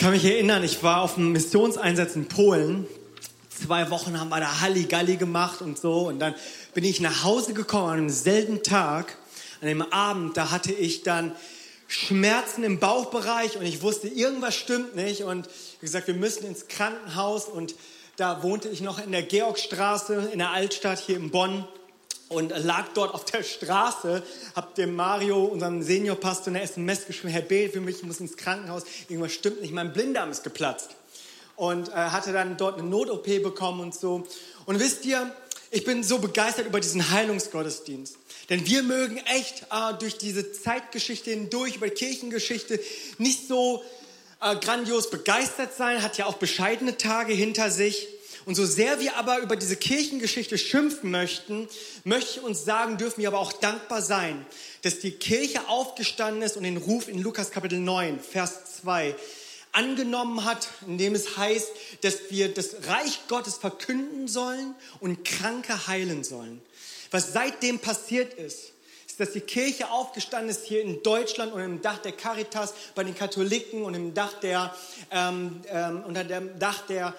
kann mich erinnern, ich war auf einem Missionseinsatz in Polen. Zwei Wochen haben wir da Halligalli gemacht und so. Und dann bin ich nach Hause gekommen an einem selben Tag, an dem Abend, da hatte ich dann Schmerzen im Bauchbereich und ich wusste, irgendwas stimmt nicht. Und wie gesagt, wir müssen ins Krankenhaus und da wohnte ich noch in der Georgstraße in der Altstadt hier in Bonn und lag dort auf der Straße, hab dem Mario, unserem Seniorpastor, eine SMS geschrieben, Herr B, für mich, ich muss ins Krankenhaus, irgendwas stimmt nicht, mein Blinddarm ist geplatzt. Und äh, hatte dann dort eine Not-OP bekommen und so. Und wisst ihr, ich bin so begeistert über diesen Heilungsgottesdienst. Denn wir mögen echt äh, durch diese Zeitgeschichte hindurch, über die Kirchengeschichte, nicht so äh, grandios begeistert sein, hat ja auch bescheidene Tage hinter sich. Und so sehr wir aber über diese Kirchengeschichte schimpfen möchten, möchte ich uns sagen, dürfen wir aber auch dankbar sein, dass die Kirche aufgestanden ist und den Ruf in Lukas Kapitel 9, Vers 2 angenommen hat, indem es heißt, dass wir das Reich Gottes verkünden sollen und Kranke heilen sollen. Was seitdem passiert ist, dass die Kirche aufgestanden ist hier in Deutschland und im Dach der Caritas bei den Katholiken und im Dach der, ähm, ähm, unter dem Dach der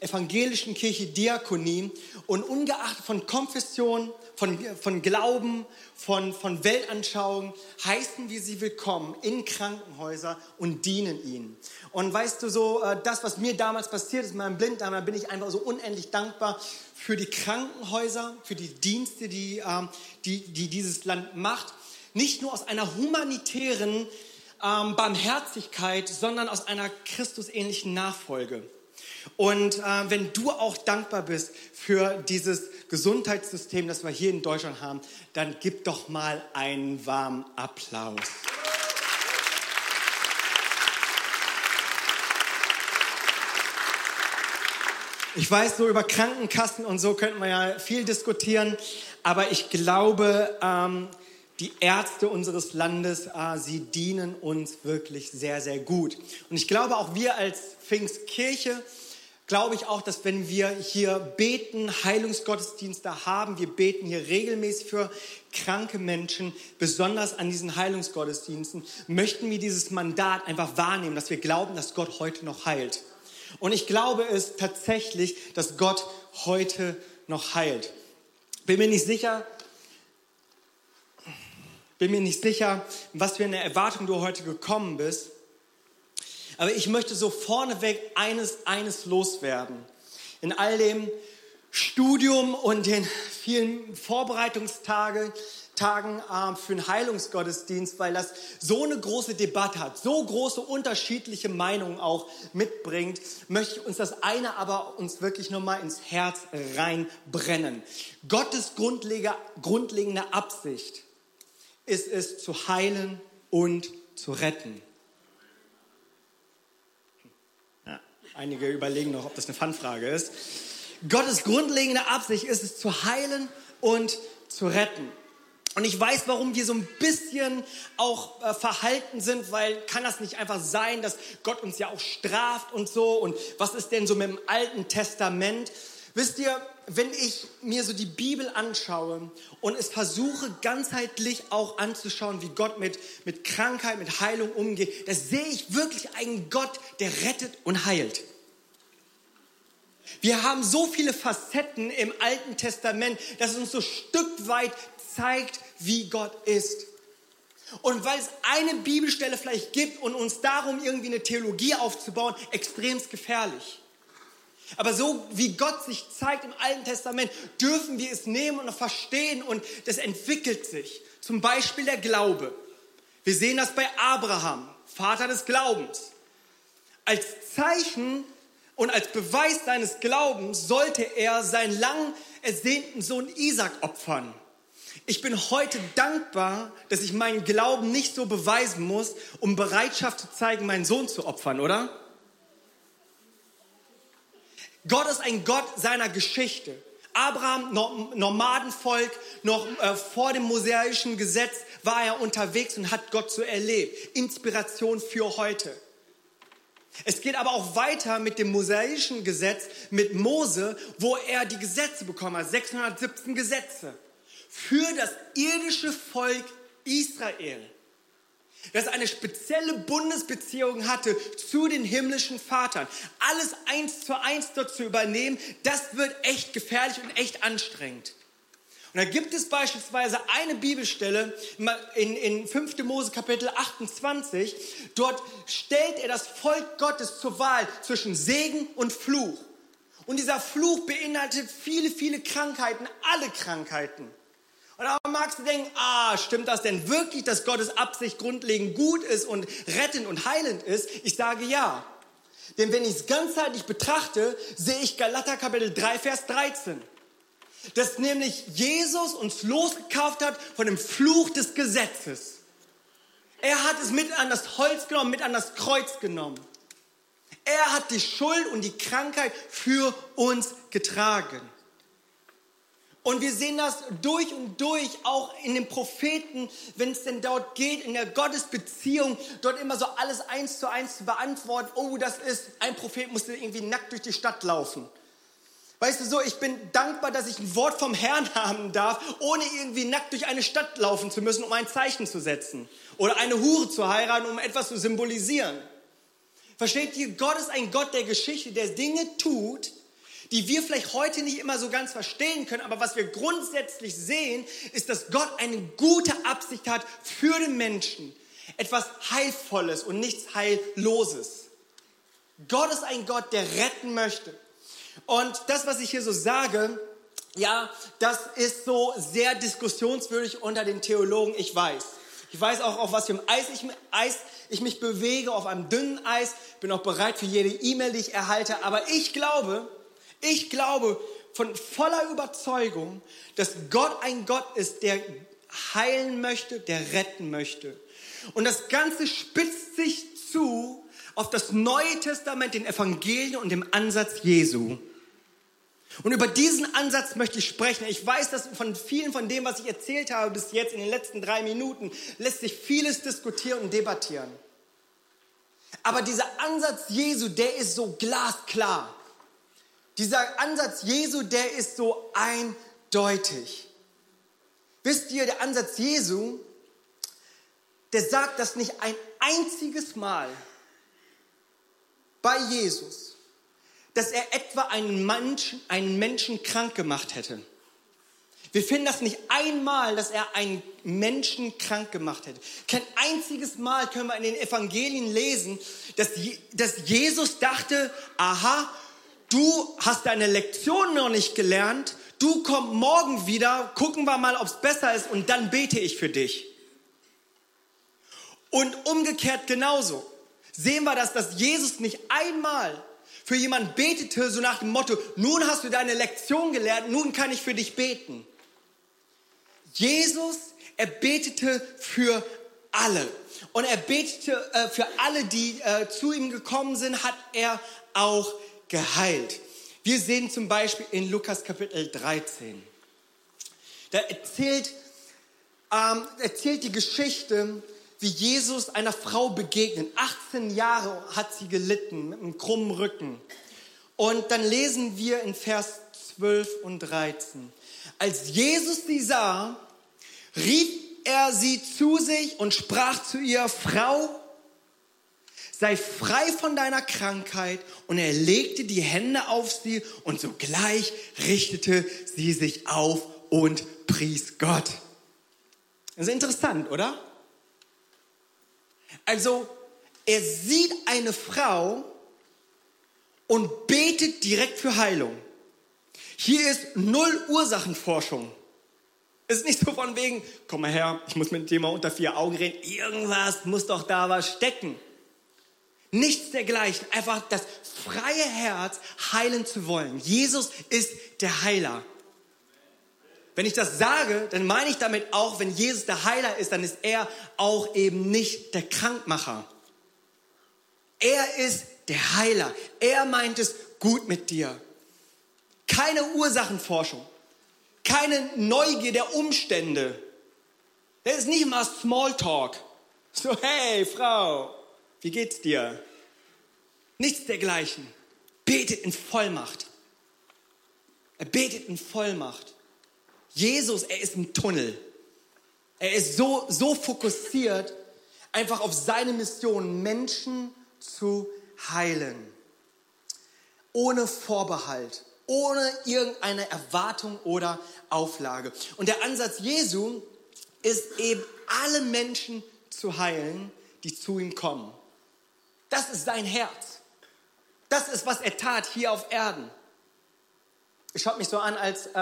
evangelischen Kirche Diakonie und ungeachtet von Konfession, von, von Glauben, von, von Weltanschauung, heißen wir sie willkommen in Krankenhäuser und dienen ihnen. Und weißt du so, äh, das, was mir damals passiert ist, meinem Blinddarm, da bin ich einfach so unendlich dankbar für die Krankenhäuser, für die Dienste, die, ähm, die, die dieses Land macht. Nicht nur aus einer humanitären ähm, Barmherzigkeit, sondern aus einer Christusähnlichen Nachfolge. Und äh, wenn du auch dankbar bist für dieses Gesundheitssystem, das wir hier in Deutschland haben, dann gib doch mal einen warmen Applaus. Ich weiß, so über Krankenkassen und so könnten wir ja viel diskutieren, aber ich glaube, ähm, die Ärzte unseres Landes, äh, sie dienen uns wirklich sehr, sehr gut. Und ich glaube, auch wir als Pfingstkirche, glaube ich auch, dass wenn wir hier beten, Heilungsgottesdienste haben, wir beten hier regelmäßig für kranke Menschen, besonders an diesen Heilungsgottesdiensten, möchten wir dieses Mandat einfach wahrnehmen, dass wir glauben, dass Gott heute noch heilt. Und ich glaube es tatsächlich, dass Gott heute noch heilt. Bin mir nicht sicher, bin mir nicht sicher, was für eine Erwartung du heute gekommen bist. Aber ich möchte so vorneweg eines, eines loswerden. In all dem Studium und den vielen Vorbereitungstagen Tagen äh, für einen Heilungsgottesdienst, weil das so eine große Debatte hat, so große unterschiedliche Meinungen auch mitbringt, möchte ich uns das eine aber uns wirklich nochmal ins Herz reinbrennen. Gottes grundlegende Absicht ist es zu heilen und zu retten. Ja, einige überlegen noch, ob das eine Fanfrage ist. Gottes grundlegende Absicht ist es zu heilen und zu retten. Und ich weiß, warum wir so ein bisschen auch äh, verhalten sind, weil kann das nicht einfach sein, dass Gott uns ja auch straft und so. Und was ist denn so mit dem Alten Testament? Wisst ihr, wenn ich mir so die Bibel anschaue und es versuche ganzheitlich auch anzuschauen, wie Gott mit, mit Krankheit, mit Heilung umgeht, da sehe ich wirklich einen Gott, der rettet und heilt. Wir haben so viele Facetten im Alten Testament, dass es uns so Stück weit zeigt, wie Gott ist. Und weil es eine Bibelstelle vielleicht gibt und uns darum irgendwie eine Theologie aufzubauen, extremst gefährlich. Aber so wie Gott sich zeigt im Alten Testament, dürfen wir es nehmen und verstehen und das entwickelt sich. Zum Beispiel der Glaube. Wir sehen das bei Abraham, Vater des Glaubens. Als Zeichen und als Beweis seines Glaubens sollte er seinen lang ersehnten Sohn Isaac opfern. Ich bin heute dankbar, dass ich meinen Glauben nicht so beweisen muss, um Bereitschaft zu zeigen, meinen Sohn zu opfern, oder? Gott ist ein Gott seiner Geschichte. Abraham, Nomadenvolk, noch äh, vor dem mosaischen Gesetz war er unterwegs und hat Gott so erlebt. Inspiration für heute. Es geht aber auch weiter mit dem mosaischen Gesetz, mit Mose, wo er die Gesetze bekommen hat, 617 Gesetze für das irdische Volk Israel. dass er eine spezielle Bundesbeziehung hatte zu den himmlischen Vatern. Alles eins zu eins dort zu übernehmen, das wird echt gefährlich und echt anstrengend. Und da gibt es beispielsweise eine Bibelstelle in, in 5. Mose Kapitel 28. Dort stellt er das Volk Gottes zur Wahl zwischen Segen und Fluch. Und dieser Fluch beinhaltet viele, viele Krankheiten, alle Krankheiten. Und da magst du denken, ah, stimmt das denn wirklich, dass Gottes Absicht grundlegend gut ist und rettend und heilend ist? Ich sage ja. Denn wenn ich es ganzheitlich betrachte, sehe ich Galater Kapitel 3, Vers 13. Dass nämlich Jesus uns losgekauft hat von dem Fluch des Gesetzes. Er hat es mit an das Holz genommen, mit an das Kreuz genommen. Er hat die Schuld und die Krankheit für uns getragen. Und wir sehen das durch und durch auch in den Propheten, wenn es denn dort geht, in der Gottesbeziehung, dort immer so alles eins zu eins zu beantworten. Oh, das ist, ein Prophet musste irgendwie nackt durch die Stadt laufen. Weißt du so, ich bin dankbar, dass ich ein Wort vom Herrn haben darf, ohne irgendwie nackt durch eine Stadt laufen zu müssen, um ein Zeichen zu setzen. Oder eine Hure zu heiraten, um etwas zu symbolisieren. Versteht ihr, Gott ist ein Gott der Geschichte, der Dinge tut, die wir vielleicht heute nicht immer so ganz verstehen können, aber was wir grundsätzlich sehen, ist, dass Gott eine gute Absicht hat für den Menschen. Etwas Heilvolles und nichts Heilloses. Gott ist ein Gott, der retten möchte. Und das, was ich hier so sage, ja, das ist so sehr diskussionswürdig unter den Theologen, ich weiß. Ich weiß auch, auf was für einem Eis ich, Eis ich mich bewege, auf einem dünnen Eis. Bin auch bereit für jede E-Mail, die ich erhalte. Aber ich glaube, ich glaube von voller Überzeugung, dass Gott ein Gott ist, der heilen möchte, der retten möchte. Und das Ganze spitzt sich zu auf das Neue Testament, den Evangelien und dem Ansatz Jesu. Und über diesen Ansatz möchte ich sprechen. Ich weiß, dass von vielen von dem, was ich erzählt habe bis jetzt in den letzten drei Minuten, lässt sich vieles diskutieren und debattieren. Aber dieser Ansatz Jesu, der ist so glasklar. Dieser Ansatz Jesu, der ist so eindeutig. Wisst ihr, der Ansatz Jesu, der sagt das nicht ein einziges Mal bei Jesus, dass er etwa einen Menschen, einen Menschen krank gemacht hätte. Wir finden das nicht einmal, dass er einen Menschen krank gemacht hätte. Kein einziges Mal können wir in den Evangelien lesen, dass, dass Jesus dachte, aha, du hast deine Lektion noch nicht gelernt, du kommst morgen wieder, gucken wir mal, ob es besser ist und dann bete ich für dich. Und umgekehrt genauso sehen wir das, dass Jesus nicht einmal für jemanden betete, so nach dem Motto, nun hast du deine Lektion gelernt, nun kann ich für dich beten. Jesus, er betete für alle. Und er betete äh, für alle, die äh, zu ihm gekommen sind, hat er auch geheilt. Wir sehen zum Beispiel in Lukas Kapitel 13. Da erzählt, ähm, erzählt die Geschichte, wie Jesus einer Frau begegnet. 18 Jahre hat sie gelitten mit einem krummen Rücken. Und dann lesen wir in Vers 12 und 13. Als Jesus sie sah, rief er sie zu sich und sprach zu ihr, Frau, sei frei von deiner Krankheit. Und er legte die Hände auf sie und sogleich richtete sie sich auf und pries Gott. Das ist interessant, oder? Also, er sieht eine Frau und betet direkt für Heilung. Hier ist null Ursachenforschung. Es ist nicht so von wegen, komm mal her, ich muss mit dem mal unter vier Augen reden, irgendwas muss doch da was stecken. Nichts dergleichen. Einfach das freie Herz heilen zu wollen. Jesus ist der Heiler. Wenn ich das sage, dann meine ich damit auch, wenn Jesus der Heiler ist, dann ist er auch eben nicht der Krankmacher. Er ist der Heiler. Er meint es gut mit dir. Keine Ursachenforschung. Keine Neugier der Umstände. Das ist nicht mal Smalltalk. So, hey Frau, wie geht's dir? Nichts dergleichen. Betet in Vollmacht. Er betet in Vollmacht. Jesus, er ist im Tunnel. Er ist so, so fokussiert. einfach auf seine Mission, Menschen zu heilen. Ohne Vorbehalt, ohne irgendeine Erwartung oder Auflage. Und der Ansatz Jesu ist eben, alle Menschen zu heilen, die zu ihm kommen. Das ist sein Herz. Das ist, was er tat hier auf Erden. Schaut mich so an, als äh,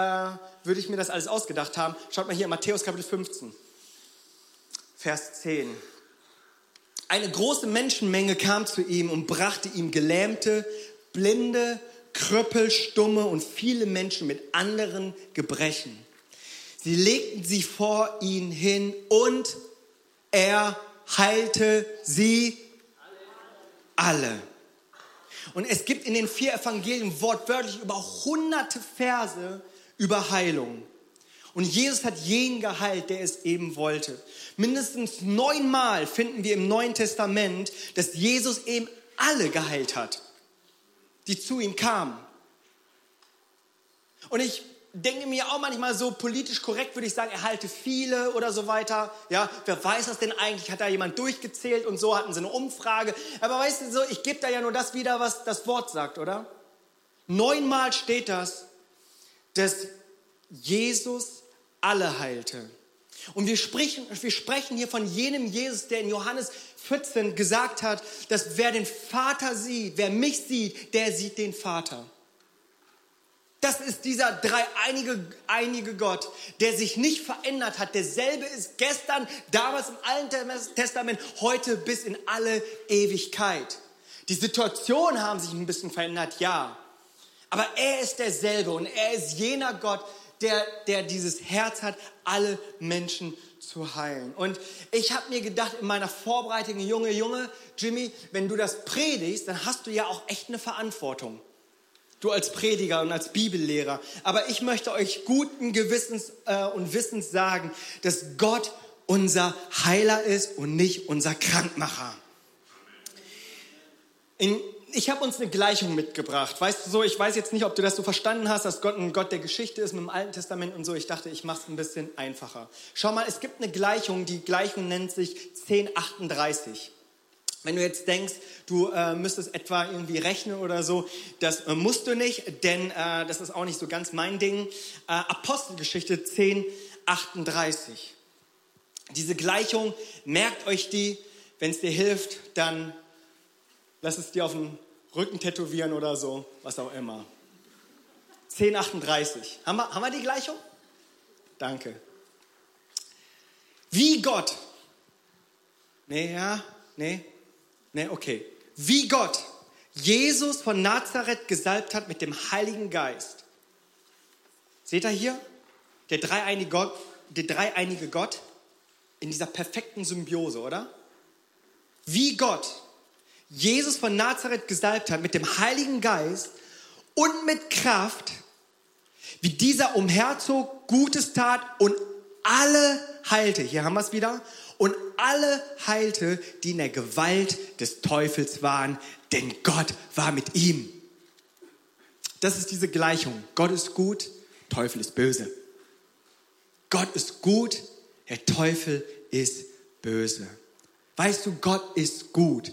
würde ich mir das alles ausgedacht haben. Schaut mal hier, Matthäus Kapitel 15, Vers 10. Eine große Menschenmenge kam zu ihm und brachte ihm Gelähmte, Blinde, Krüppel, Stumme und viele Menschen mit anderen Gebrechen. Sie legten sie vor ihn hin und er heilte sie alle. Und es gibt in den vier Evangelien wortwörtlich über hunderte Verse über Heilung. Und Jesus hat jeden geheilt, der es eben wollte. Mindestens neunmal finden wir im Neuen Testament, dass Jesus eben alle geheilt hat, die zu ihm kamen. Und ich denke mir auch manchmal so politisch korrekt, würde ich sagen, er halte viele oder so weiter. Ja, wer weiß das denn eigentlich? Hat da jemand durchgezählt und so hatten sie eine Umfrage. Aber weißt du so, ich gebe da ja nur das wieder, was das Wort sagt, oder? Neunmal steht das, dass Jesus alle heilte. Und wir sprechen, wir sprechen hier von jenem Jesus, der in Johannes 14 gesagt hat, dass wer den Vater sieht, wer mich sieht, der sieht den Vater. Das ist dieser dreieinige einige Gott, der sich nicht verändert hat. Derselbe ist gestern, damals im Alten Testament, heute bis in alle Ewigkeit. Die Situationen haben sich ein bisschen verändert, ja. Aber er ist derselbe und er ist jener Gott, der, der dieses Herz hat, alle Menschen zu heilen. Und ich habe mir gedacht in meiner Vorbereitung, Junge, Junge, Jimmy, wenn du das predigst, dann hast du ja auch echt eine Verantwortung du als Prediger und als Bibellehrer. Aber ich möchte euch guten Gewissens äh, und Wissens sagen, dass Gott unser Heiler ist und nicht unser Krankmacher. In, ich habe uns eine Gleichung mitgebracht. Weißt du so, ich weiß jetzt nicht, ob du das so verstanden hast, dass Gott ein Gott der Geschichte ist mit dem Alten Testament und so. Ich dachte, ich mache es ein bisschen einfacher. Schau mal, es gibt eine Gleichung, die Gleichung nennt sich 1038. Wenn du jetzt denkst, du äh, müsstest etwa irgendwie rechnen oder so, das äh, musst du nicht, denn äh, das ist auch nicht so ganz mein Ding. Äh, Apostelgeschichte 10, 38. Diese Gleichung, merkt euch die, wenn es dir hilft, dann lass es dir auf den Rücken tätowieren oder so, was auch immer. 10, 38. Haben wir, haben wir die Gleichung? Danke. Wie Gott. Nee, ja, nee, Ne, okay. Wie Gott Jesus von Nazareth gesalbt hat mit dem Heiligen Geist. Seht ihr hier? Der dreieinige Gott, der dreieinige Gott in dieser perfekten Symbiose, oder? Wie Gott Jesus von Nazareth gesalbt hat mit dem Heiligen Geist und mit Kraft, wie dieser umherzog, Gutes tat und alle heilte. Hier haben wir es wieder und alle heilte, die in der Gewalt des Teufels waren, denn Gott war mit ihm. Das ist diese Gleichung. Gott ist gut, Teufel ist böse. Gott ist gut, der Teufel ist böse. Weißt du, Gott ist gut.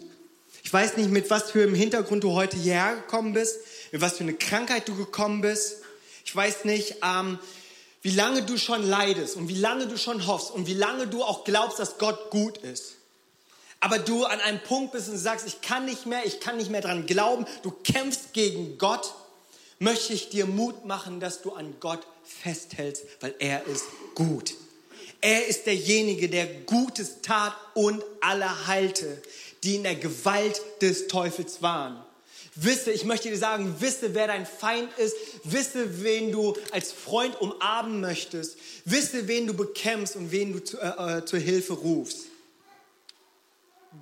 Ich weiß nicht, mit was für einem Hintergrund du heute hierher gekommen bist, mit was für eine Krankheit du gekommen bist. Ich weiß nicht, ähm, wie lange du schon leidest und wie lange du schon hoffst und wie lange du auch glaubst, dass Gott gut ist. Aber du an einem Punkt bist und sagst, ich kann nicht mehr, ich kann nicht mehr dran glauben, du kämpfst gegen Gott, möchte ich dir Mut machen, dass du an Gott festhältst, weil er ist gut. Er ist derjenige, der Gutes tat und alle heilte, die in der Gewalt des Teufels waren. Wisse, ich möchte dir sagen, wisse, wer dein Feind ist. Wisse, wen du als Freund umarmen möchtest. Wisse, wen du bekämpfst und wen du zu, äh, äh, zur Hilfe rufst.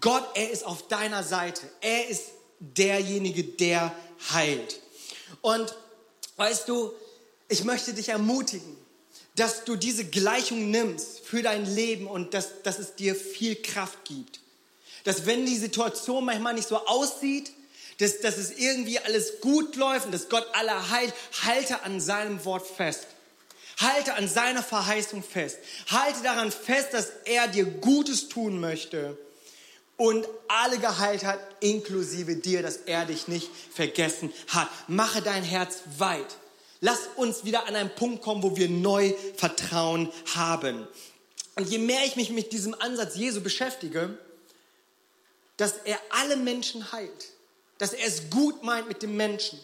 Gott, er ist auf deiner Seite. Er ist derjenige, der heilt. Und weißt du, ich möchte dich ermutigen, dass du diese Gleichung nimmst für dein Leben und dass, dass es dir viel Kraft gibt. Dass wenn die Situation manchmal nicht so aussieht, dass, dass es irgendwie alles gut läuft und dass Gott alle heilt, halte an seinem Wort fest. Halte an seiner Verheißung fest. Halte daran fest, dass er dir Gutes tun möchte. und alle geheilt hat, inklusive dir, dass er dich nicht vergessen hat. Mache dein Herz weit. Lass uns wieder an einen Punkt kommen, wo wir neu Vertrauen haben. Und je mehr ich mich mit diesem Ansatz Jesu beschäftige, dass er alle Menschen heilt, dass er es gut meint mit dem Menschen,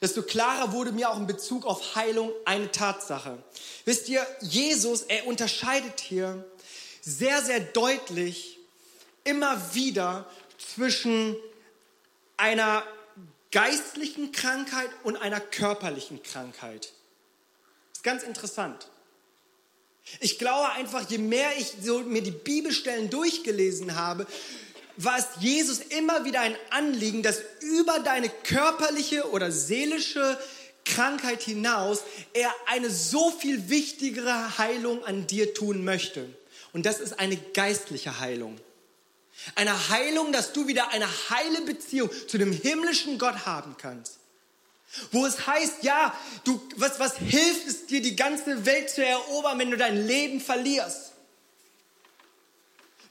desto klarer wurde mir auch in Bezug auf Heilung eine Tatsache. Wisst ihr, Jesus, er unterscheidet hier sehr, sehr deutlich immer wieder zwischen einer geistlichen Krankheit und einer körperlichen Krankheit. Das ist ganz interessant. Ich glaube einfach, je mehr ich so mir die Bibelstellen durchgelesen habe, war es Jesus immer wieder ein Anliegen, dass über deine körperliche oder seelische Krankheit hinaus er eine so viel wichtigere Heilung an dir tun möchte. Und das ist eine geistliche Heilung. Eine Heilung, dass du wieder eine heile Beziehung zu dem himmlischen Gott haben kannst. Wo es heißt, ja, du, was, was hilft es dir, die ganze Welt zu erobern, wenn du dein Leben verlierst?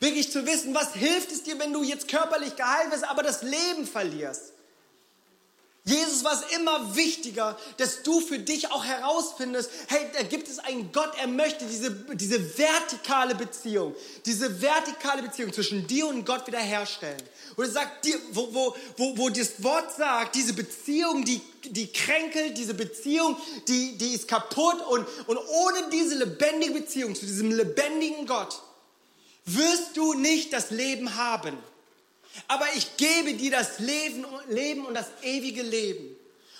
Wirklich zu wissen, was hilft es dir, wenn du jetzt körperlich geheilt wirst, aber das Leben verlierst? Jesus war es immer wichtiger, dass du für dich auch herausfindest, hey, da gibt es einen Gott, er möchte diese, diese vertikale Beziehung, diese vertikale Beziehung zwischen dir und Gott wiederherstellen. Und er sagt dir, wo, wo, wo, wo das Wort sagt, diese Beziehung, die, die kränkelt, diese Beziehung, die, die ist kaputt und, und ohne diese lebendige Beziehung zu diesem lebendigen Gott wirst du nicht das Leben haben. Aber ich gebe dir das Leben, Leben und das ewige Leben.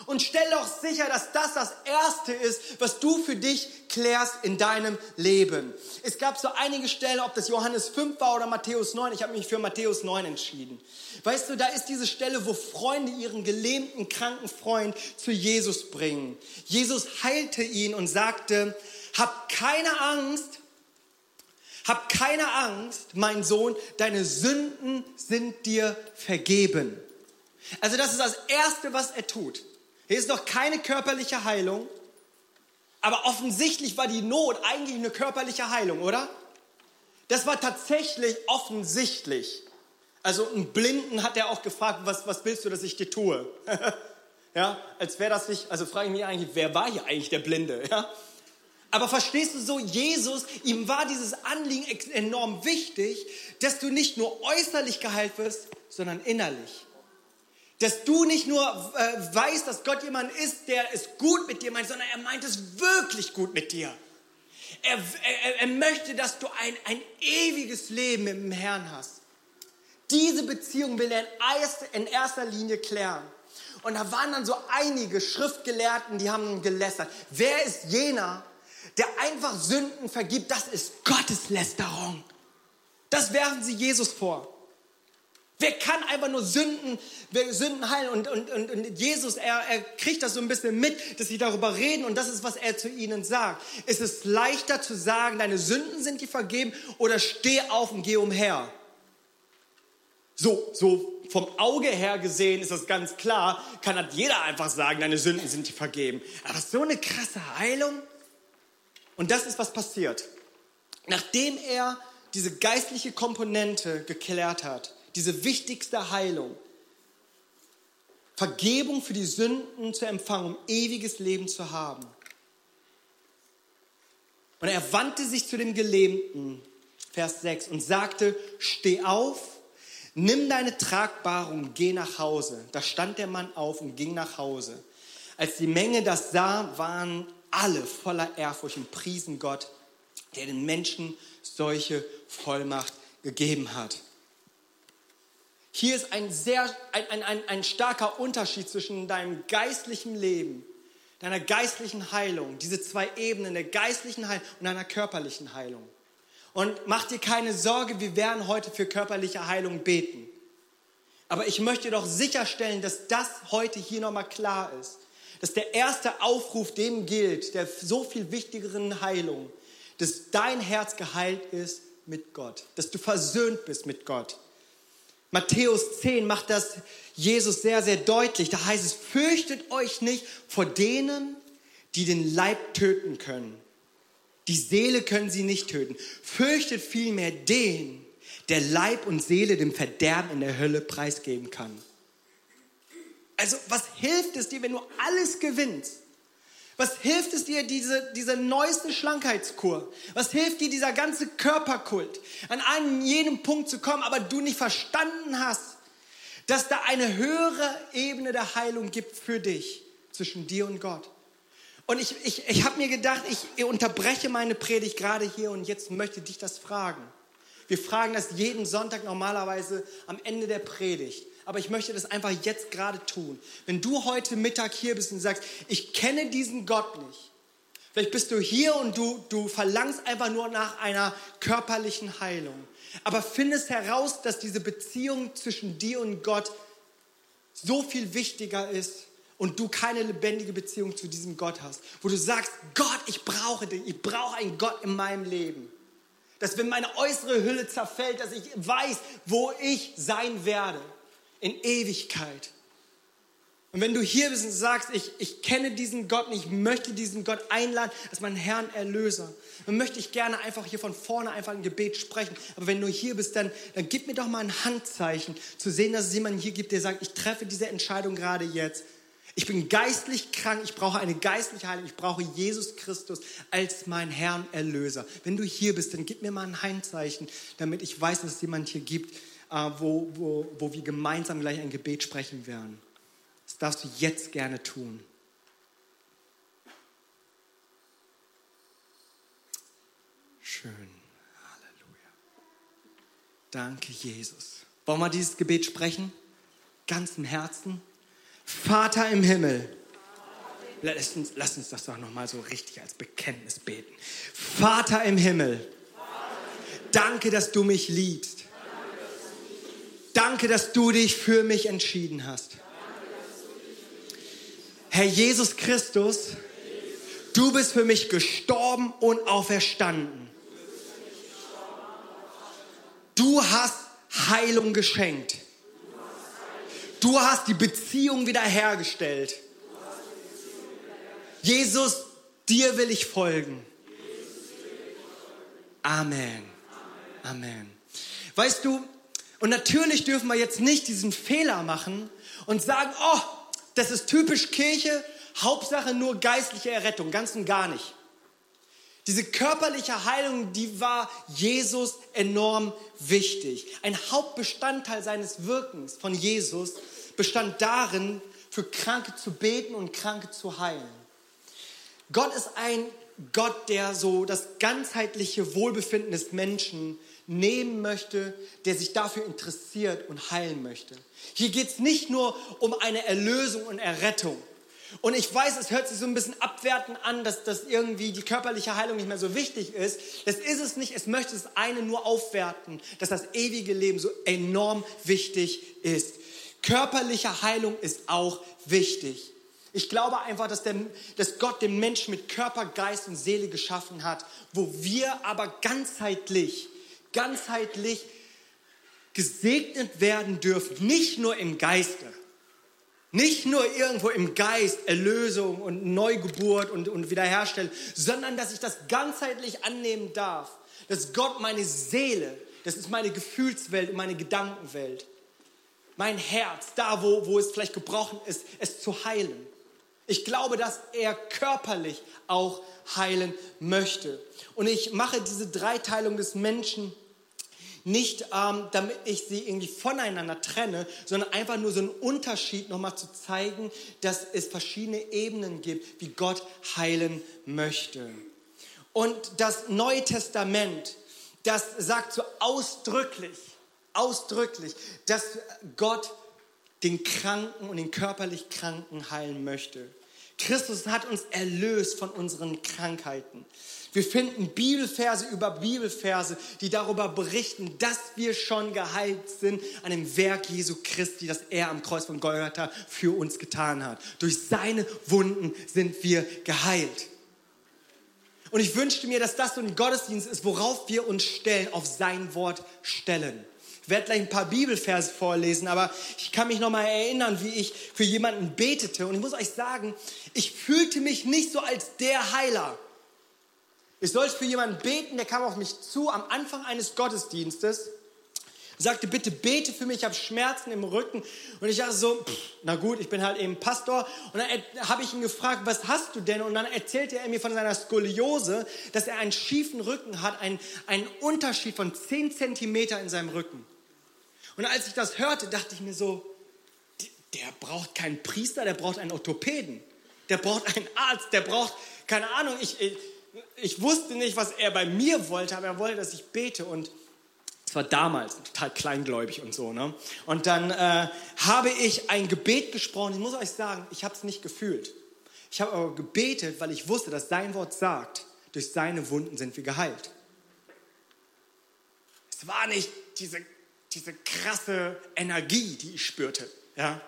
Und stell doch sicher, dass das das Erste ist, was du für dich klärst in deinem Leben. Es gab so einige Stellen, ob das Johannes 5 war oder Matthäus 9. Ich habe mich für Matthäus 9 entschieden. Weißt du, da ist diese Stelle, wo Freunde ihren gelähmten, kranken Freund zu Jesus bringen. Jesus heilte ihn und sagte, hab keine Angst, hab keine Angst, mein Sohn, deine Sünden sind dir vergeben. Also das ist das Erste, was er tut. Hier ist noch keine körperliche Heilung, aber offensichtlich war die Not eigentlich eine körperliche Heilung, oder? Das war tatsächlich offensichtlich. Also einen Blinden hat er auch gefragt, was, was willst du, dass ich dir tue? ja, als wäre das nicht, also frage ich mich eigentlich, wer war hier eigentlich der Blinde? Ja? Aber verstehst du so, Jesus, ihm war dieses Anliegen enorm wichtig, dass du nicht nur äußerlich geheilt wirst, sondern innerlich. Dass du nicht nur äh, weißt, dass Gott jemand ist, der es gut mit dir meint, sondern er meint es wirklich gut mit dir. Er, er, er möchte, dass du ein, ein ewiges Leben dem Herrn hast. Diese Beziehung will er in erster Linie klären. Und da waren dann so einige Schriftgelehrten, die haben gelästert. Wer ist jener, der einfach Sünden vergibt, das ist Gotteslästerung. Das werfen sie Jesus vor. Wer kann einfach nur Sünden, Sünden heilen? Und, und, und, und Jesus, er, er kriegt das so ein bisschen mit, dass sie darüber reden und das ist, was er zu ihnen sagt. Ist es leichter zu sagen, deine Sünden sind dir vergeben oder steh auf und geh umher? So, so vom Auge her gesehen ist das ganz klar, kann halt jeder einfach sagen, deine Sünden sind dir vergeben. Aber so eine krasse Heilung? Und das ist, was passiert. Nachdem er diese geistliche Komponente geklärt hat, diese wichtigste Heilung, Vergebung für die Sünden zu empfangen, um ewiges Leben zu haben. Und er wandte sich zu dem Gelähmten, Vers 6, und sagte, steh auf, nimm deine Tragbare geh nach Hause. Da stand der Mann auf und ging nach Hause. Als die Menge das sah, waren alle voller Ehrfurcht und priesen Gott, der den Menschen solche Vollmacht gegeben hat. Hier ist ein sehr, ein, ein, ein, starker Unterschied zwischen deinem geistlichen Leben, deiner geistlichen Heilung, diese zwei Ebenen der geistlichen Heilung und deiner körperlichen Heilung. Und mach dir keine Sorge, wir werden heute für körperliche Heilung beten. Aber ich möchte doch sicherstellen, dass das heute hier nochmal klar ist dass der erste Aufruf dem gilt, der so viel wichtigeren Heilung, dass dein Herz geheilt ist mit Gott, dass du versöhnt bist mit Gott. Matthäus 10 macht das Jesus sehr, sehr deutlich. Da heißt es, fürchtet euch nicht vor denen, die den Leib töten können. Die Seele können sie nicht töten. Fürchtet vielmehr den, der Leib und Seele dem Verderben in der Hölle preisgeben kann. Also was hilft es dir, wenn du alles gewinnst? Was hilft es dir, diese, diese neueste Schlankheitskur? Was hilft dir dieser ganze Körperkult, an einen jedem Punkt zu kommen, aber du nicht verstanden hast, dass da eine höhere Ebene der Heilung gibt für dich, zwischen dir und Gott? Und ich, ich, ich habe mir gedacht, ich unterbreche meine Predigt gerade hier und jetzt möchte dich das fragen. Wir fragen das jeden Sonntag normalerweise am Ende der Predigt. Aber ich möchte das einfach jetzt gerade tun. Wenn du heute Mittag hier bist und sagst, ich kenne diesen Gott nicht. Vielleicht bist du hier und du, du verlangst einfach nur nach einer körperlichen Heilung. Aber findest heraus, dass diese Beziehung zwischen dir und Gott so viel wichtiger ist und du keine lebendige Beziehung zu diesem Gott hast, wo du sagst, Gott, ich brauche dich, ich brauche einen Gott in meinem Leben. Dass wenn meine äußere Hülle zerfällt, dass ich weiß, wo ich sein werde in Ewigkeit. Und wenn du hier bist und sagst, ich, ich kenne diesen Gott und ich möchte diesen Gott einladen als meinen Herrn Erlöser, dann möchte ich gerne einfach hier von vorne einfach ein Gebet sprechen. Aber wenn du hier bist, dann, dann gib mir doch mal ein Handzeichen, zu sehen, dass es jemanden hier gibt, der sagt, ich treffe diese Entscheidung gerade jetzt. Ich bin geistlich krank, ich brauche eine geistliche Heilung, ich brauche Jesus Christus als mein Herrn Erlöser. Wenn du hier bist, dann gib mir mal ein Handzeichen, damit ich weiß, dass es jemand hier gibt, wo, wo, wo wir gemeinsam gleich ein Gebet sprechen werden. Das darfst du jetzt gerne tun. Schön. Halleluja. Danke, Jesus. Wollen wir dieses Gebet sprechen? Ganz im Herzen. Vater im Himmel. Lass uns, lass uns das doch nochmal so richtig als Bekenntnis beten. Vater im Himmel. Danke, dass du mich liebst. Danke, dass du dich für mich entschieden hast. Herr Jesus Christus, du bist für mich gestorben und auferstanden. Du hast Heilung geschenkt. Du hast die Beziehung wiederhergestellt. Jesus, dir will ich folgen. Amen. Amen. Weißt du, und natürlich dürfen wir jetzt nicht diesen Fehler machen und sagen, oh, das ist typisch Kirche, Hauptsache nur geistliche Errettung, ganz und gar nicht. Diese körperliche Heilung, die war Jesus enorm wichtig. Ein Hauptbestandteil seines Wirkens von Jesus bestand darin, für Kranke zu beten und Kranke zu heilen. Gott ist ein Gott, der so das ganzheitliche Wohlbefinden des Menschen nehmen möchte, der sich dafür interessiert und heilen möchte. Hier geht es nicht nur um eine Erlösung und Errettung. Und ich weiß, es hört sich so ein bisschen abwertend an, dass, dass irgendwie die körperliche Heilung nicht mehr so wichtig ist. Das ist es nicht. Es möchte das eine nur aufwerten, dass das ewige Leben so enorm wichtig ist. Körperliche Heilung ist auch wichtig. Ich glaube einfach, dass, der, dass Gott den Menschen mit Körper, Geist und Seele geschaffen hat, wo wir aber ganzheitlich ganzheitlich gesegnet werden dürfen, nicht nur im Geiste, nicht nur irgendwo im Geist Erlösung und Neugeburt und, und Wiederherstellung, sondern dass ich das ganzheitlich annehmen darf, dass Gott meine Seele, das ist meine Gefühlswelt und meine Gedankenwelt, mein Herz, da wo, wo es vielleicht gebrochen ist, es zu heilen. Ich glaube, dass er körperlich auch heilen möchte. Und ich mache diese Dreiteilung des Menschen nicht ähm, damit ich sie irgendwie voneinander trenne, sondern einfach nur so einen Unterschied nochmal zu zeigen, dass es verschiedene Ebenen gibt, wie Gott heilen möchte. Und das Neue Testament, das sagt so ausdrücklich, ausdrücklich, dass Gott den Kranken und den körperlich Kranken heilen möchte. Christus hat uns erlöst von unseren Krankheiten. Wir finden Bibelverse über Bibelverse, die darüber berichten, dass wir schon geheilt sind an dem Werk Jesu Christi, das er am Kreuz von Golgatha für uns getan hat. Durch seine Wunden sind wir geheilt. Und ich wünschte mir, dass das so ein Gottesdienst ist, worauf wir uns stellen, auf sein Wort stellen. Ich werde gleich ein paar Bibelverse vorlesen, aber ich kann mich noch mal erinnern, wie ich für jemanden betete. Und ich muss euch sagen, ich fühlte mich nicht so als der Heiler. Ich sollte für jemanden beten, der kam auf mich zu am Anfang eines Gottesdienstes sagte, bitte bete für mich, ich habe Schmerzen im Rücken. Und ich dachte so, pff, na gut, ich bin halt eben Pastor. Und dann habe ich ihn gefragt, was hast du denn? Und dann erzählte er mir von seiner Skoliose, dass er einen schiefen Rücken hat, einen, einen Unterschied von 10 Zentimeter in seinem Rücken. Und als ich das hörte, dachte ich mir so, der braucht keinen Priester, der braucht einen Orthopäden. Der braucht einen Arzt, der braucht, keine Ahnung, ich, ich, wusste nicht, was er bei mir wollte, aber er wollte, dass ich bete. Und es war damals total kleingläubig und so. Ne? Und dann äh, habe ich ein Gebet gesprochen. Ich muss euch sagen, ich habe es nicht gefühlt. Ich habe aber gebetet, weil ich wusste, dass sein Wort sagt, durch seine Wunden sind wir geheilt. Es war nicht diese, diese krasse Energie, die ich spürte. Ja?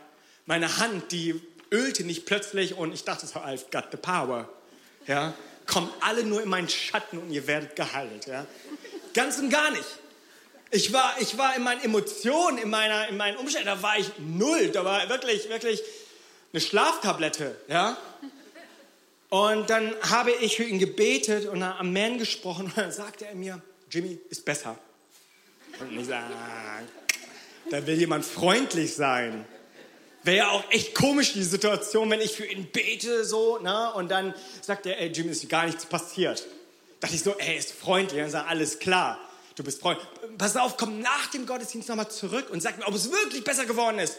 Meine Hand, die ölte nicht plötzlich und ich dachte so, I've got the power. Ja? Kommt alle nur in meinen Schatten und ihr werdet geheilt. Ja? Ganz und gar nicht. Ich war, ich war in meinen Emotionen, in, meiner, in meinen Umständen, da war ich null. Da war wirklich, wirklich eine Schlaftablette. Ja? Und dann habe ich für ihn gebetet und am Man gesprochen und dann sagte er mir, Jimmy ist besser. Und ich sage, da will jemand freundlich sein. Wäre ja auch echt komisch, die Situation, wenn ich für ihn bete, so, ne? Und dann sagt er, ey, Jimmy, ist gar nichts passiert. Da dachte ich so, ey, ist freundlich. Und dann sagt alles klar du bist Freund. Pass auf, komm nach dem Gottesdienst nochmal zurück und sag mir, ob es wirklich besser geworden ist.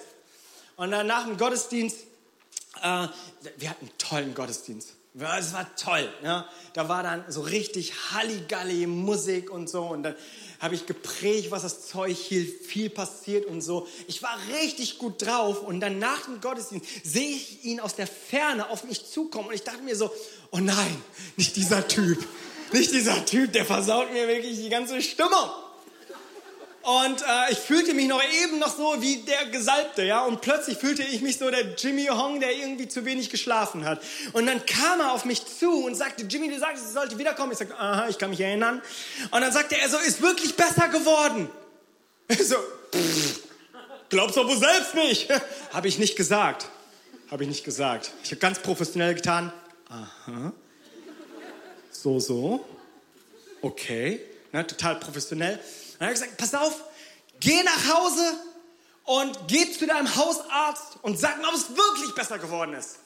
Und dann nach dem Gottesdienst, äh, wir hatten einen tollen Gottesdienst. Es war toll. Ja? Da war dann so richtig Halligalli Musik und so. Und dann habe ich geprägt, was das Zeug hielt. Viel passiert und so. Ich war richtig gut drauf. Und dann nach dem Gottesdienst sehe ich ihn aus der Ferne auf mich zukommen. Und ich dachte mir so, oh nein, nicht dieser Typ. Nicht dieser Typ, der versaut mir wirklich die ganze Stimmung. Und äh, ich fühlte mich noch eben noch so wie der Gesalbte, ja. Und plötzlich fühlte ich mich so der Jimmy Hong, der irgendwie zu wenig geschlafen hat. Und dann kam er auf mich zu und sagte, Jimmy, du sagst, ich sollte wiederkommen. Ich sagte, aha, ich kann mich erinnern. Und dann sagte er so, ist wirklich besser geworden. Ich so, glaubst du wohl selbst nicht? Habe ich nicht gesagt. Habe ich nicht gesagt. Ich habe ganz professionell getan. Aha so, so, okay, ne, total professionell. Dann hat er gesagt, pass auf, geh nach Hause und geh zu deinem Hausarzt und sag mir, ob es wirklich besser geworden ist.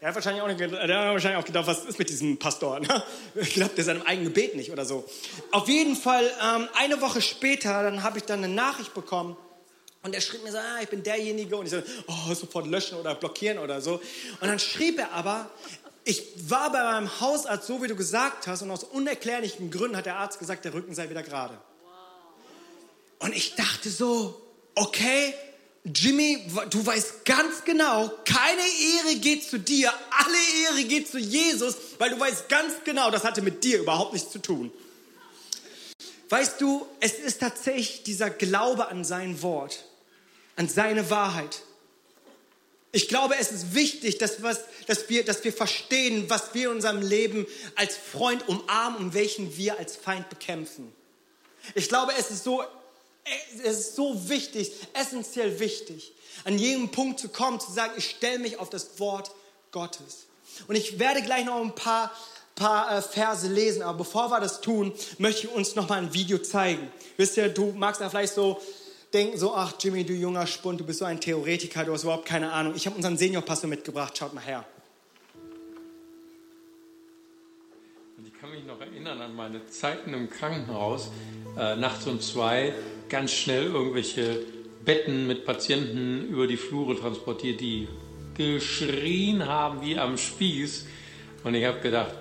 Er hat wahrscheinlich auch, nicht, der hat wahrscheinlich auch gedacht, was ist mit diesem Pastor? Ne? Ich glaube, der seinem eigenen Gebet nicht oder so. Auf jeden Fall, ähm, eine Woche später, dann habe ich dann eine Nachricht bekommen. Und er schrieb mir so, ah, ich bin derjenige. Und ich so, oh, sofort löschen oder blockieren oder so. Und dann schrieb er aber, ich war bei meinem Hausarzt, so wie du gesagt hast, und aus unerklärlichen Gründen hat der Arzt gesagt, der Rücken sei wieder gerade. Und ich dachte so, okay, Jimmy, du weißt ganz genau, keine Ehre geht zu dir, alle Ehre geht zu Jesus, weil du weißt ganz genau, das hatte mit dir überhaupt nichts zu tun. Weißt du, es ist tatsächlich dieser Glaube an sein Wort, an seine Wahrheit. Ich glaube, es ist wichtig, dass, was, dass, wir, dass wir verstehen, was wir in unserem Leben als Freund umarmen und welchen wir als Feind bekämpfen. Ich glaube, es ist so, es ist so wichtig, essentiell wichtig, an jedem Punkt zu kommen, zu sagen, ich stelle mich auf das Wort Gottes. Und ich werde gleich noch ein paar, paar äh, Verse lesen, aber bevor wir das tun, möchte ich uns noch mal ein Video zeigen. Wisst ihr, du magst da vielleicht so denken so, ach Jimmy, du junger Spund, du bist so ein Theoretiker, du hast überhaupt keine Ahnung. Ich habe unseren Seniorpastor mitgebracht, schaut mal her. Ich kann mich noch erinnern an meine Zeiten im Krankenhaus, äh, nachts um zwei, ganz schnell irgendwelche Betten mit Patienten über die Flure transportiert, die geschrien haben wie am Spieß. Und ich habe gedacht,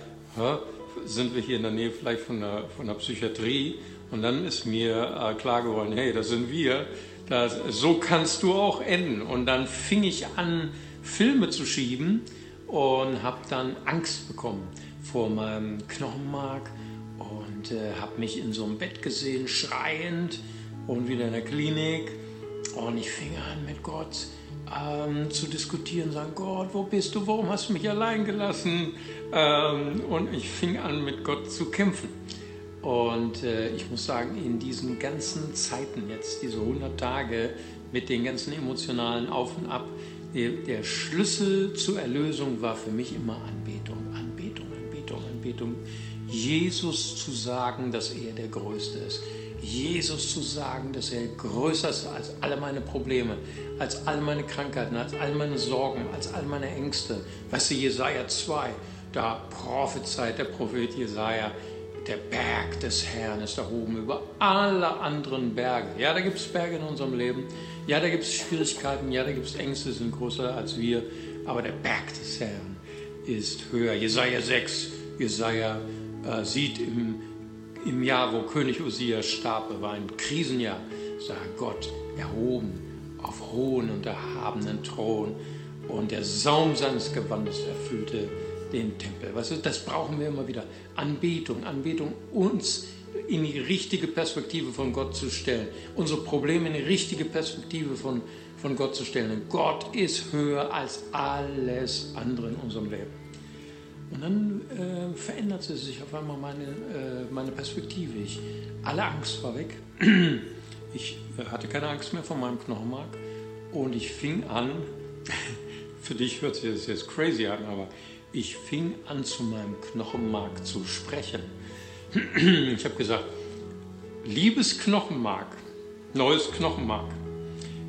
sind wir hier in der Nähe vielleicht von der, von der Psychiatrie? Und dann ist mir äh, klar geworden, hey, das sind wir. Das, so kannst du auch enden. Und dann fing ich an, Filme zu schieben und habe dann Angst bekommen vor meinem Knochenmark und äh, habe mich in so einem Bett gesehen, schreiend und wieder in der Klinik. Und ich fing an mit Gott ähm, zu diskutieren, sagen, Gott, wo bist du, warum hast du mich allein gelassen? Ähm, und ich fing an mit Gott zu kämpfen. Und äh, ich muss sagen, in diesen ganzen Zeiten jetzt, diese 100 Tage mit den ganzen emotionalen Auf und Ab, der, der Schlüssel zur Erlösung war für mich immer Anbetung, Anbetung, Anbetung, Anbetung. Jesus zu sagen, dass er der Größte ist. Jesus zu sagen, dass er größer ist als alle meine Probleme, als alle meine Krankheiten, als all meine Sorgen, als all meine Ängste. Weißt du, Jesaja 2, da prophezeit der Prophet Jesaja, der Berg des Herrn ist erhoben über alle anderen Berge. Ja, da gibt es Berge in unserem Leben. Ja, da gibt es Schwierigkeiten. Ja, da gibt es Ängste, sind größer als wir. Aber der Berg des Herrn ist höher. Jesaja 6, Jesaja äh, sieht im, im Jahr, wo König Usia starb, war ein Krisenjahr, sah Gott erhoben auf hohen und erhabenen Thron und der Saum seines Gewandes erfüllte den Tempel. Weißt du, das brauchen wir immer wieder. Anbetung, Anbetung, uns in die richtige Perspektive von Gott zu stellen, unsere Probleme in die richtige Perspektive von, von Gott zu stellen. Und Gott ist höher als alles andere in unserem Leben. Und dann äh, verändert sich auf einmal meine, äh, meine Perspektive. Ich, alle Angst war weg. Ich äh, hatte keine Angst mehr vor meinem Knochenmark und ich fing an, für dich hört sich das jetzt crazy an, aber ich fing an zu meinem Knochenmark zu sprechen. Ich habe gesagt, liebes Knochenmark, neues Knochenmark,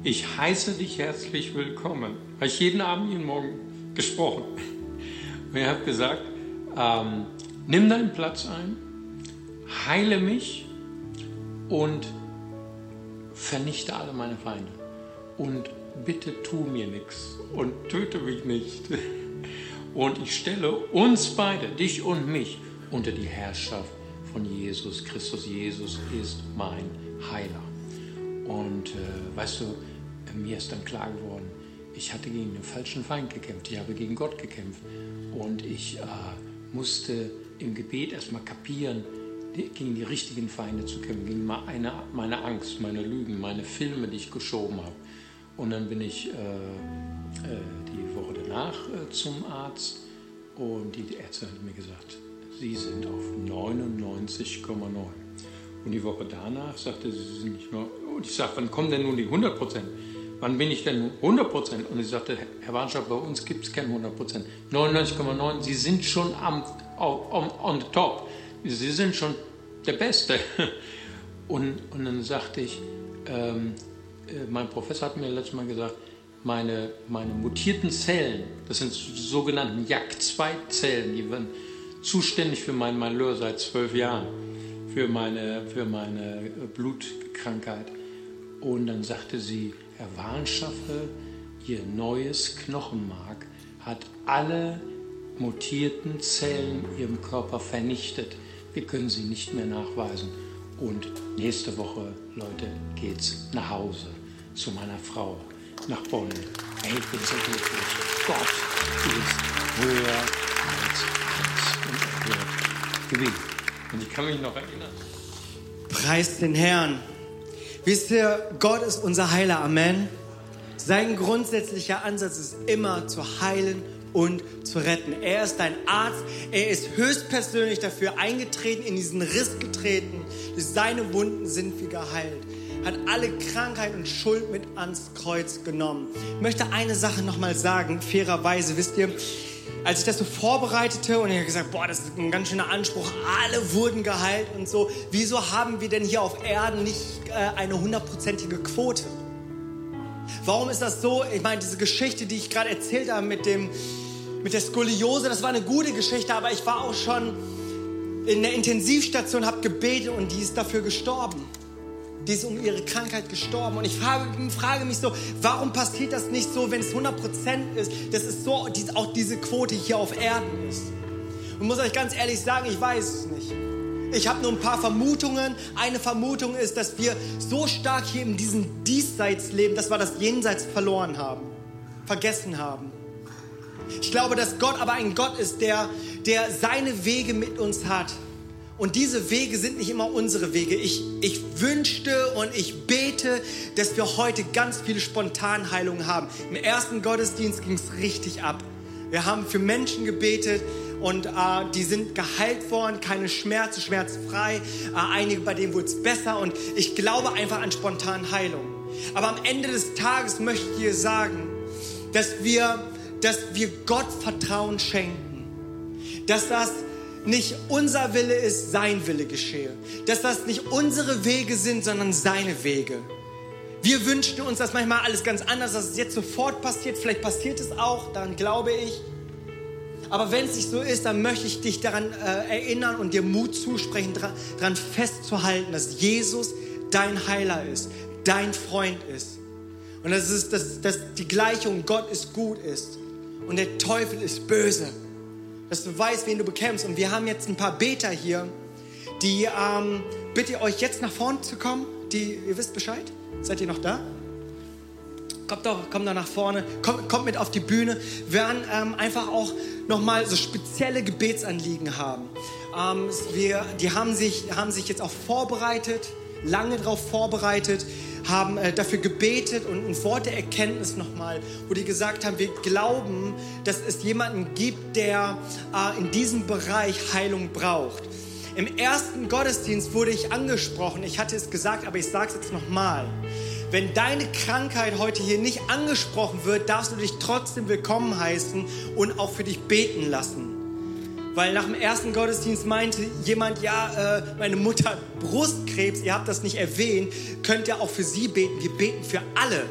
ich heiße dich herzlich willkommen. Habe ich jeden Abend, jeden Morgen gesprochen. Und ich habe gesagt, ähm, nimm deinen Platz ein, heile mich und vernichte alle meine Feinde. Und bitte tu mir nichts und töte mich nicht. Und ich stelle uns beide, dich und mich, unter die Herrschaft von Jesus Christus. Jesus ist mein Heiler. Und äh, weißt du, mir ist dann klar geworden, ich hatte gegen den falschen Feind gekämpft, ich habe gegen Gott gekämpft. Und ich äh, musste im Gebet erstmal kapieren, gegen die richtigen Feinde zu kämpfen, gegen meine, meine Angst, meine Lügen, meine Filme, die ich geschoben habe. Und dann bin ich äh, äh, die Woche danach äh, zum Arzt und die Ärztin hat mir gesagt, Sie sind auf 99,9. Und die Woche danach sagte sie, Sie sind nicht nur. Und ich sagte, wann kommen denn nun die 100 Prozent? Wann bin ich denn 100 Prozent? Und sie sagte, Herr Warnschaft, bei uns gibt es keine 100 Prozent. 99,9, Sie sind schon am, on, on top. Sie sind schon der Beste. Und, und dann sagte ich, ähm, äh, mein Professor hat mir letztes Mal gesagt, meine, meine mutierten Zellen, das sind sogenannten JAK2-Zellen, die waren zuständig für meinen Malheur seit zwölf Jahren, für meine, für meine Blutkrankheit. Und dann sagte sie, Warnschaffe, Ihr neues Knochenmark hat alle mutierten Zellen in Ihrem Körper vernichtet. Wir können sie nicht mehr nachweisen. Und nächste Woche, Leute, geht's nach Hause zu meiner Frau nach Bonn. Ey, ich bin so glücklich. Gott ist höher als alles und er wird gewinnen. Und ich kann mich noch erinnern. Preis den Herrn. Wisst ihr, Gott ist unser Heiler. Amen. Sein grundsätzlicher Ansatz ist immer zu heilen und zu retten. Er ist dein Arzt. Er ist höchstpersönlich dafür eingetreten, in diesen Riss getreten. Seine Wunden sind wir geheilt hat alle Krankheit und Schuld mit ans Kreuz genommen. Ich möchte eine Sache nochmal sagen, fairerweise, wisst ihr, als ich das so vorbereitete und ich habe gesagt, boah, das ist ein ganz schöner Anspruch, alle wurden geheilt und so, wieso haben wir denn hier auf Erden nicht äh, eine hundertprozentige Quote? Warum ist das so? Ich meine, diese Geschichte, die ich gerade erzählt habe mit, dem, mit der Skoliose, das war eine gute Geschichte, aber ich war auch schon in der Intensivstation, habe gebetet und die ist dafür gestorben die ist um ihre Krankheit gestorben. Und ich frage, frage mich so, warum passiert das nicht so, wenn es 100% ist, dass es so auch diese Quote hier auf Erden ist? Und muss euch ganz ehrlich sagen, ich weiß es nicht. Ich habe nur ein paar Vermutungen. Eine Vermutung ist, dass wir so stark hier in diesem Diesseits leben, dass wir das Jenseits verloren haben, vergessen haben. Ich glaube, dass Gott aber ein Gott ist, der, der seine Wege mit uns hat. Und diese Wege sind nicht immer unsere Wege. Ich, ich wünschte und ich bete, dass wir heute ganz viele Spontanheilungen haben. Im ersten Gottesdienst ging es richtig ab. Wir haben für Menschen gebetet und äh, die sind geheilt worden, keine Schmerzen, schmerzfrei. Äh, einige, bei denen wurde es besser und ich glaube einfach an Spontanheilung. Aber am Ende des Tages möchte ich dir sagen, dass wir, dass wir Gott Vertrauen schenken. Dass das nicht unser Wille ist, sein Wille geschehe. Dass das nicht unsere Wege sind, sondern seine Wege. Wir wünschen uns das manchmal alles ganz anders, dass es jetzt sofort passiert. Vielleicht passiert es auch, daran glaube ich. Aber wenn es nicht so ist, dann möchte ich dich daran äh, erinnern und dir Mut zusprechen, daran festzuhalten, dass Jesus dein Heiler ist, dein Freund ist. Und dass, es, dass, dass die Gleichung Gott ist gut ist und der Teufel ist böse. Dass du weißt, wen du bekämpfst. Und wir haben jetzt ein paar Beter hier, die ähm, bitte euch jetzt nach vorne zu kommen. Die, ihr wisst Bescheid? Seid ihr noch da? Kommt doch, kommt doch nach vorne, kommt, kommt mit auf die Bühne. Wir werden ähm, einfach auch nochmal so spezielle Gebetsanliegen haben. Ähm, wir, die haben sich, haben sich jetzt auch vorbereitet, lange darauf vorbereitet, haben äh, dafür gebetet und ein Wort der Erkenntnis nochmal, wo die gesagt haben, wir glauben, dass es jemanden gibt, der äh, in diesem Bereich Heilung braucht. Im ersten Gottesdienst wurde ich angesprochen, ich hatte es gesagt, aber ich sage es jetzt nochmal. Wenn deine Krankheit heute hier nicht angesprochen wird, darfst du dich trotzdem willkommen heißen und auch für dich beten lassen. Weil nach dem ersten Gottesdienst meinte jemand, ja, äh, meine Mutter hat Brustkrebs, ihr habt das nicht erwähnt, könnt ihr auch für sie beten. Wir beten für alle.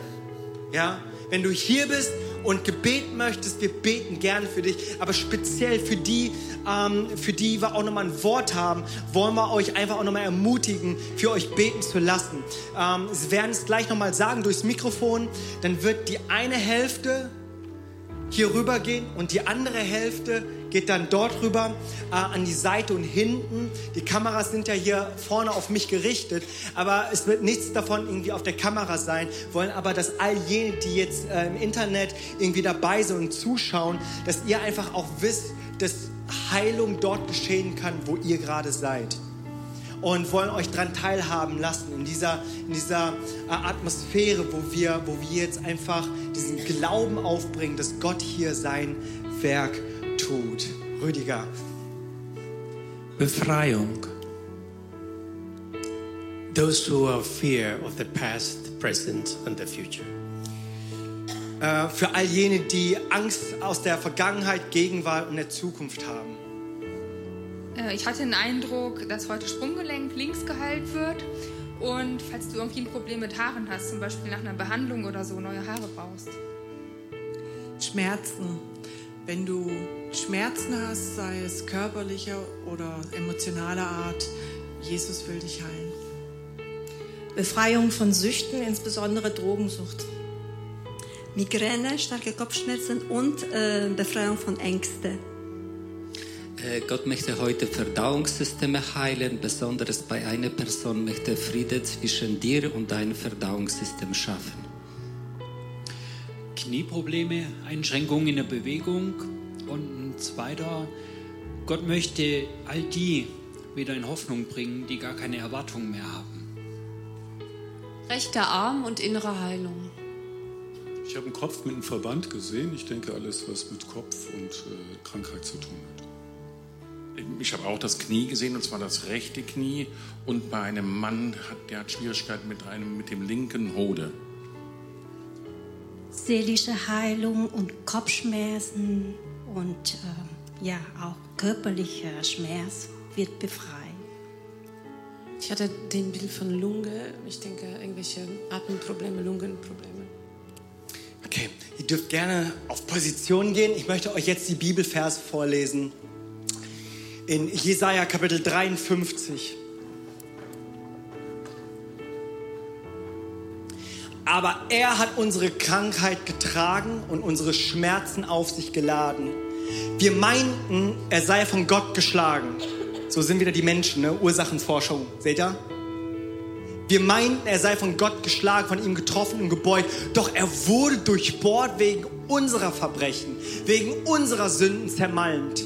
Ja, wenn du hier bist und Gebet möchtest, wir beten gerne für dich, aber speziell für die, ähm, für die wir auch nochmal ein Wort haben, wollen wir euch einfach auch nochmal ermutigen, für euch beten zu lassen. Ähm, sie werden es gleich nochmal sagen durchs Mikrofon, dann wird die eine Hälfte hier rüber gehen und die andere Hälfte geht dann dort rüber äh, an die Seite und hinten. Die Kameras sind ja hier vorne auf mich gerichtet, aber es wird nichts davon irgendwie auf der Kamera sein. Wollen aber, dass all jene, die jetzt äh, im Internet irgendwie dabei sind und zuschauen, dass ihr einfach auch wisst, dass Heilung dort geschehen kann, wo ihr gerade seid und wollen euch daran teilhaben lassen in dieser, in dieser äh, Atmosphäre, wo wir, wo wir jetzt einfach diesen Glauben aufbringen, dass Gott hier sein Werk tut. Rüdiger. Befreiung. Those who have fear of the past, present and the future. Äh, für all jene, die Angst aus der Vergangenheit, Gegenwart und der Zukunft haben. Äh, ich hatte den Eindruck, dass heute Sprunggelenk links geheilt wird. Und falls du irgendwie ein Problem mit Haaren hast, zum Beispiel nach einer Behandlung oder so, neue Haare brauchst. Schmerzen. Wenn du Schmerzen hast, sei es körperlicher oder emotionaler Art, Jesus will dich heilen. Befreiung von Süchten, insbesondere Drogensucht. Migräne, starke Kopfschmerzen und äh, Befreiung von Ängsten. Äh, Gott möchte heute Verdauungssysteme heilen, besonders bei einer Person möchte Friede zwischen dir und deinem Verdauungssystem schaffen. Knieprobleme, Einschränkungen in der Bewegung und ein zweiter, Gott möchte all die wieder in Hoffnung bringen, die gar keine Erwartungen mehr haben. Rechter Arm und innere Heilung. Ich habe einen Kopf mit einem Verband gesehen. Ich denke, alles, was mit Kopf und äh, Krankheit zu tun hat. Ich habe auch das Knie gesehen, und zwar das rechte Knie. Und bei einem Mann, hat, der hat Schwierigkeiten mit, einem, mit dem linken Hode. Seelische Heilung und Kopfschmerzen und äh, ja, auch körperlicher Schmerz wird befreit. Ich hatte den Bild von Lunge. Ich denke, irgendwelche Atemprobleme, Lungenprobleme. Okay, ihr dürft gerne auf Position gehen. Ich möchte euch jetzt die Bibelvers vorlesen in Jesaja Kapitel 53. Aber er hat unsere Krankheit getragen und unsere Schmerzen auf sich geladen. Wir meinten, er sei von Gott geschlagen. So sind wieder die Menschen, ne? Ursachenforschung. Seht ihr? Wir meinten, er sei von Gott geschlagen, von ihm getroffen und gebeugt. Doch er wurde durchbohrt wegen unserer Verbrechen, wegen unserer Sünden zermalmt.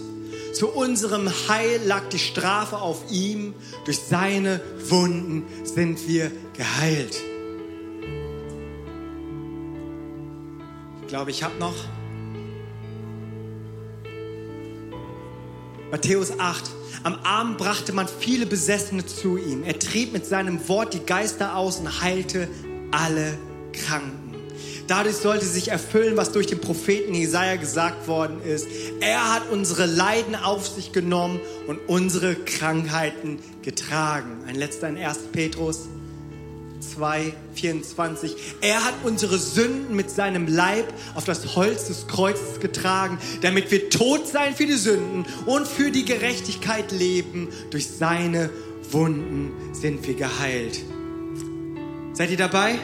Zu unserem Heil lag die Strafe auf ihm. Durch seine Wunden sind wir geheilt. Ich glaube, ich habe noch Matthäus 8. Am Abend brachte man viele Besessene zu ihm. Er trieb mit seinem Wort die Geister aus und heilte alle Kranken. Dadurch sollte sich erfüllen, was durch den Propheten Jesaja gesagt worden ist. Er hat unsere Leiden auf sich genommen und unsere Krankheiten getragen. Ein letzter in 1. Petrus 2, 24. Er hat unsere Sünden mit seinem Leib auf das Holz des Kreuzes getragen, damit wir tot sein für die Sünden und für die Gerechtigkeit leben. Durch seine Wunden sind wir geheilt. Seid ihr dabei?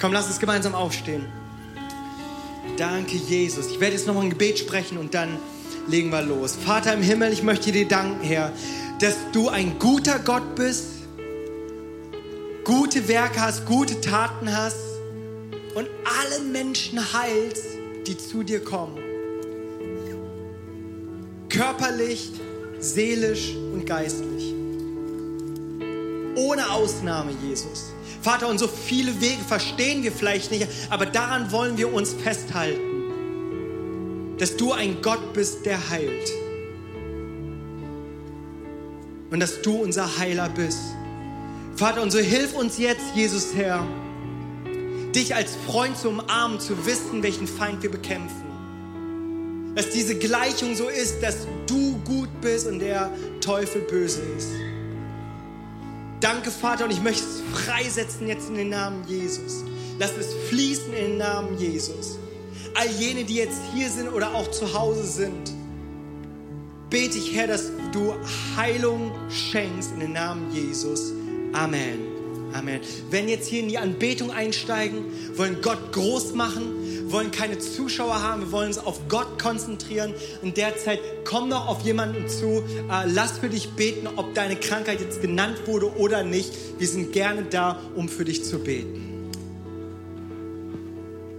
Komm, lass uns gemeinsam aufstehen. Danke, Jesus. Ich werde jetzt nochmal ein Gebet sprechen und dann legen wir los. Vater im Himmel, ich möchte dir danken, Herr, dass du ein guter Gott bist, gute Werke hast, gute Taten hast und alle Menschen heilst, die zu dir kommen. Körperlich, seelisch und geistlich. Ohne Ausnahme, Jesus. Vater, und so viele Wege verstehen wir vielleicht nicht, aber daran wollen wir uns festhalten, dass du ein Gott bist, der heilt. Und dass du unser Heiler bist. Vater, und so hilf uns jetzt, Jesus Herr, dich als Freund zu umarmen, zu wissen, welchen Feind wir bekämpfen. Dass diese Gleichung so ist, dass du gut bist und der Teufel böse ist. Danke, Vater, und ich möchte es freisetzen jetzt in den Namen Jesus. Lass es fließen in den Namen Jesus. All jene, die jetzt hier sind oder auch zu Hause sind, bete ich, Herr, dass du Heilung schenkst in den Namen Jesus. Amen. Amen. Wenn jetzt hier in die Anbetung einsteigen, wollen Gott groß machen, wollen keine Zuschauer haben, wir wollen uns auf Gott konzentrieren. In der Zeit komm noch auf jemanden zu, äh, lass für dich beten, ob deine Krankheit jetzt genannt wurde oder nicht. Wir sind gerne da, um für dich zu beten.